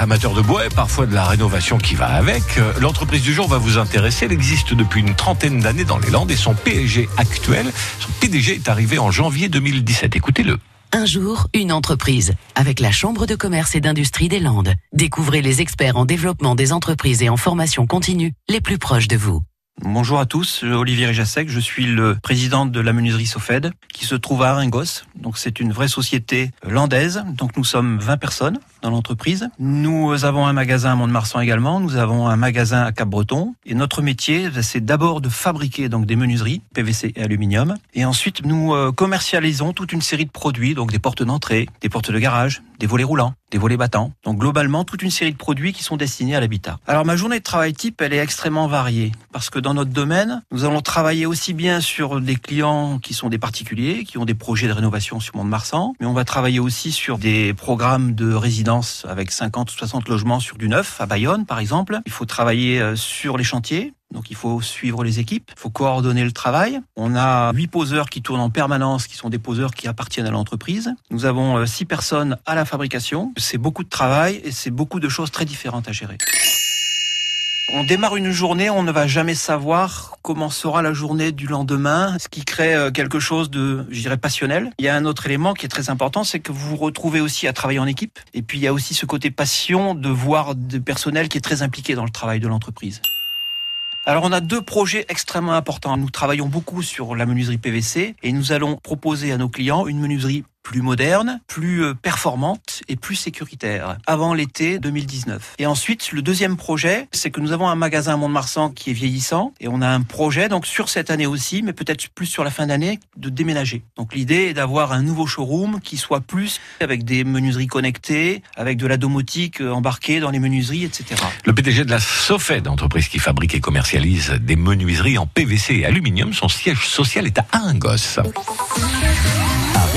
amateur de bois et parfois de la rénovation qui va avec, euh, l'entreprise du jour va vous intéresser. Elle existe depuis une trentaine d'années dans les Landes et son PG actuel, son PDG est arrivé en janvier 2017. Écoutez-le. Un jour, une entreprise, avec la Chambre de commerce et d'industrie des Landes. Découvrez les experts en développement des entreprises et en formation continue les plus proches de vous. Bonjour à tous, Olivier Réjassec, je suis le président de la menuiserie Sofed qui se trouve à Aringos. Donc c'est une vraie société landaise. Donc nous sommes 20 personnes dans l'entreprise. Nous avons un magasin à Mont-de-Marsan également, nous avons un magasin à Cap-Breton et notre métier c'est d'abord de fabriquer donc des menuiseries PVC et aluminium et ensuite nous euh, commercialisons toute une série de produits donc des portes d'entrée, des portes de garage, des volets roulants, des volets battants. Donc globalement, toute une série de produits qui sont destinés à l'habitat. Alors ma journée de travail type, elle est extrêmement variée parce que dans notre domaine, nous allons travailler aussi bien sur des clients qui sont des particuliers, qui ont des projets de rénovation sur Mont-de-Marsan, mais on va travailler aussi sur des programmes de résidence avec 50 ou 60 logements sur du neuf à Bayonne par exemple. Il faut travailler euh, sur les chantiers, donc il faut suivre les équipes, il faut coordonner le travail. On a huit poseurs qui tournent en permanence, qui sont des poseurs qui appartiennent à l'entreprise. Nous avons euh, six personnes à la fabrication. C'est beaucoup de travail et c'est beaucoup de choses très différentes à gérer. On démarre une journée, on ne va jamais savoir comment sera la journée du lendemain, ce qui crée euh, quelque chose de, je dirais, passionnel. Il y a un autre élément qui est très important, c'est que vous vous retrouvez aussi à travailler en équipe. Et puis il y a aussi ce côté passion de voir du personnel qui est très impliqué dans le travail de l'entreprise. Alors on a deux projets extrêmement importants. Nous travaillons beaucoup sur la menuiserie PVC et nous allons proposer à nos clients une menuiserie plus moderne, plus euh, performante et plus sécuritaire avant l'été 2019. Et ensuite, le deuxième projet, c'est que nous avons un magasin à Mont-de-Marsan qui est vieillissant et on a un projet donc sur cette année aussi, mais peut-être plus sur la fin d'année, de déménager. Donc l'idée est d'avoir un nouveau showroom qui soit plus avec des menuiseries connectées, avec de la domotique euh, embarquée dans les menuiseries, etc. Le PDG de la Sofed, entreprise qui fabrique et commercialise des menuiseries en PVC et aluminium, son siège social est à Aringos.